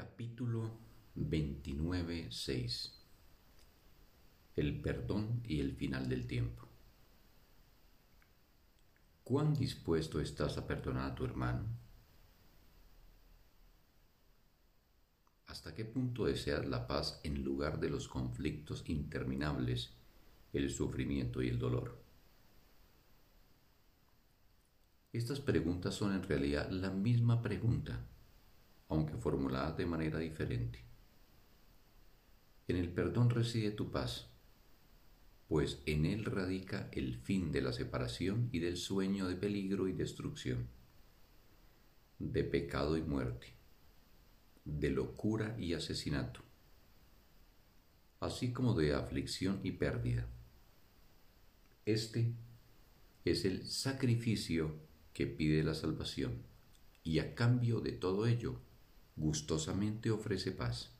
Capítulo 29.6 El perdón y el final del tiempo. ¿Cuán dispuesto estás a perdonar a tu hermano? ¿Hasta qué punto deseas la paz en lugar de los conflictos interminables, el sufrimiento y el dolor? Estas preguntas son en realidad la misma pregunta aunque formuladas de manera diferente. En el perdón reside tu paz, pues en él radica el fin de la separación y del sueño de peligro y destrucción, de pecado y muerte, de locura y asesinato, así como de aflicción y pérdida. Este es el sacrificio que pide la salvación, y a cambio de todo ello, gustosamente ofrece paz.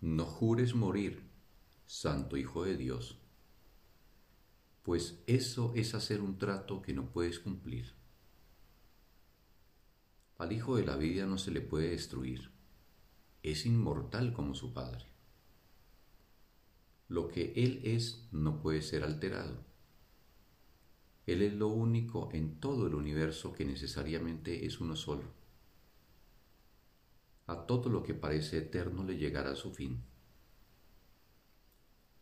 No jures morir, Santo Hijo de Dios, pues eso es hacer un trato que no puedes cumplir. Al Hijo de la vida no se le puede destruir, es inmortal como su Padre. Lo que Él es no puede ser alterado. Él es lo único en todo el universo que necesariamente es uno solo a todo lo que parece eterno le llegará su fin.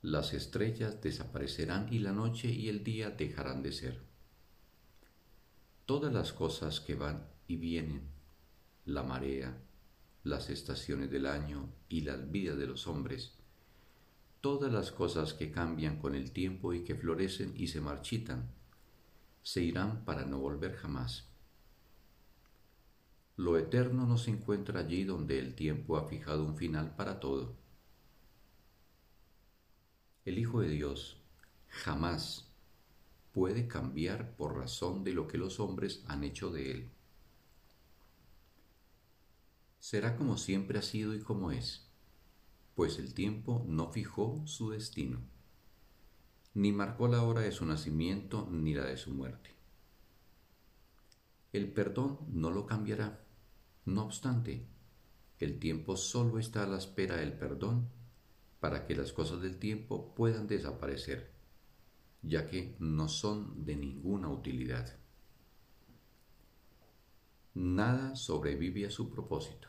Las estrellas desaparecerán y la noche y el día dejarán de ser. Todas las cosas que van y vienen, la marea, las estaciones del año y las vidas de los hombres, todas las cosas que cambian con el tiempo y que florecen y se marchitan, se irán para no volver jamás. Lo eterno no se encuentra allí donde el tiempo ha fijado un final para todo. El Hijo de Dios jamás puede cambiar por razón de lo que los hombres han hecho de él. Será como siempre ha sido y como es, pues el tiempo no fijó su destino, ni marcó la hora de su nacimiento ni la de su muerte. El perdón no lo cambiará no obstante, el tiempo solo está a la espera del perdón para que las cosas del tiempo puedan desaparecer, ya que no son de ninguna utilidad. Nada sobrevive a su propósito.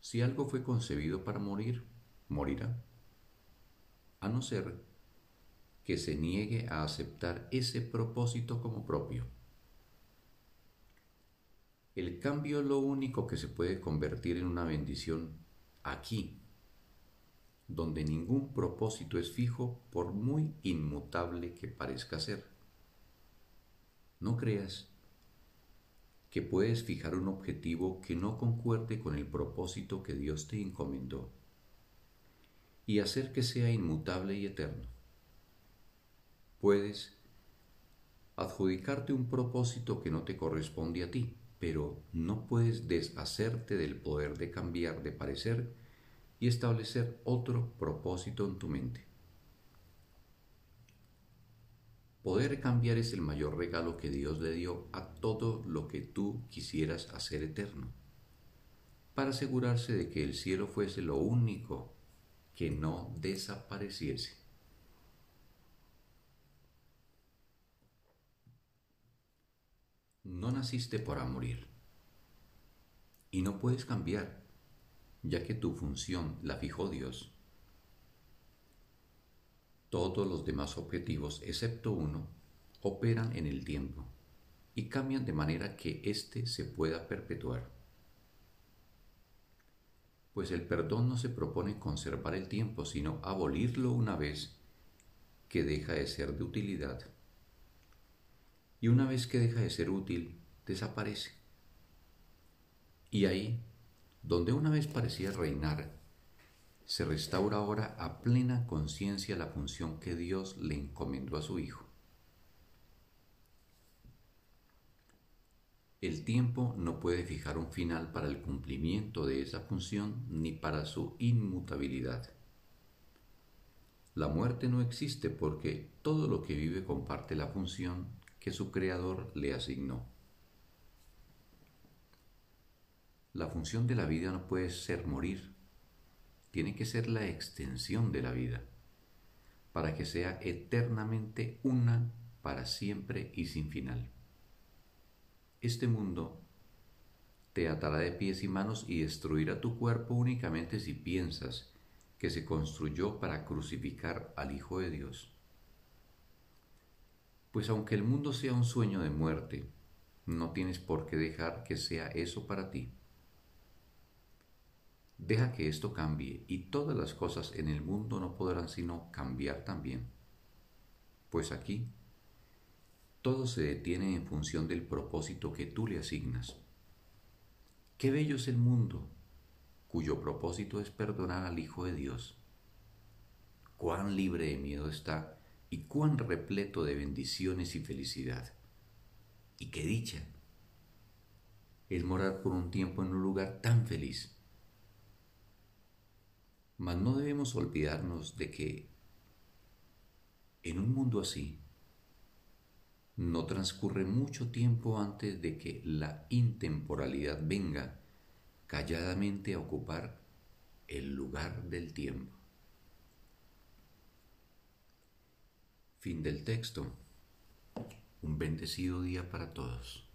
Si algo fue concebido para morir, morirá, a no ser que se niegue a aceptar ese propósito como propio. El cambio es lo único que se puede convertir en una bendición aquí, donde ningún propósito es fijo por muy inmutable que parezca ser. No creas que puedes fijar un objetivo que no concuerde con el propósito que Dios te encomendó y hacer que sea inmutable y eterno. Puedes adjudicarte un propósito que no te corresponde a ti pero no puedes deshacerte del poder de cambiar de parecer y establecer otro propósito en tu mente. Poder cambiar es el mayor regalo que Dios le dio a todo lo que tú quisieras hacer eterno, para asegurarse de que el cielo fuese lo único que no desapareciese. No naciste para morir y no puedes cambiar, ya que tu función la fijó Dios. Todos los demás objetivos, excepto uno, operan en el tiempo y cambian de manera que éste se pueda perpetuar. Pues el perdón no se propone conservar el tiempo, sino abolirlo una vez que deja de ser de utilidad y una vez que deja de ser útil, desaparece. Y ahí, donde una vez parecía reinar, se restaura ahora a plena conciencia la función que Dios le encomendó a su Hijo. El tiempo no puede fijar un final para el cumplimiento de esa función ni para su inmutabilidad. La muerte no existe porque todo lo que vive comparte la función que su Creador le asignó. La función de la vida no puede ser morir, tiene que ser la extensión de la vida, para que sea eternamente una para siempre y sin final. Este mundo te atará de pies y manos y destruirá tu cuerpo únicamente si piensas que se construyó para crucificar al Hijo de Dios. Pues aunque el mundo sea un sueño de muerte, no tienes por qué dejar que sea eso para ti. Deja que esto cambie y todas las cosas en el mundo no podrán sino cambiar también. Pues aquí todo se detiene en función del propósito que tú le asignas. Qué bello es el mundo, cuyo propósito es perdonar al Hijo de Dios. Cuán libre de miedo está y cuán repleto de bendiciones y felicidad. Y qué dicha es morar por un tiempo en un lugar tan feliz. Mas no debemos olvidarnos de que en un mundo así no transcurre mucho tiempo antes de que la intemporalidad venga calladamente a ocupar el lugar del tiempo. Fin del texto. Un bendecido día para todos.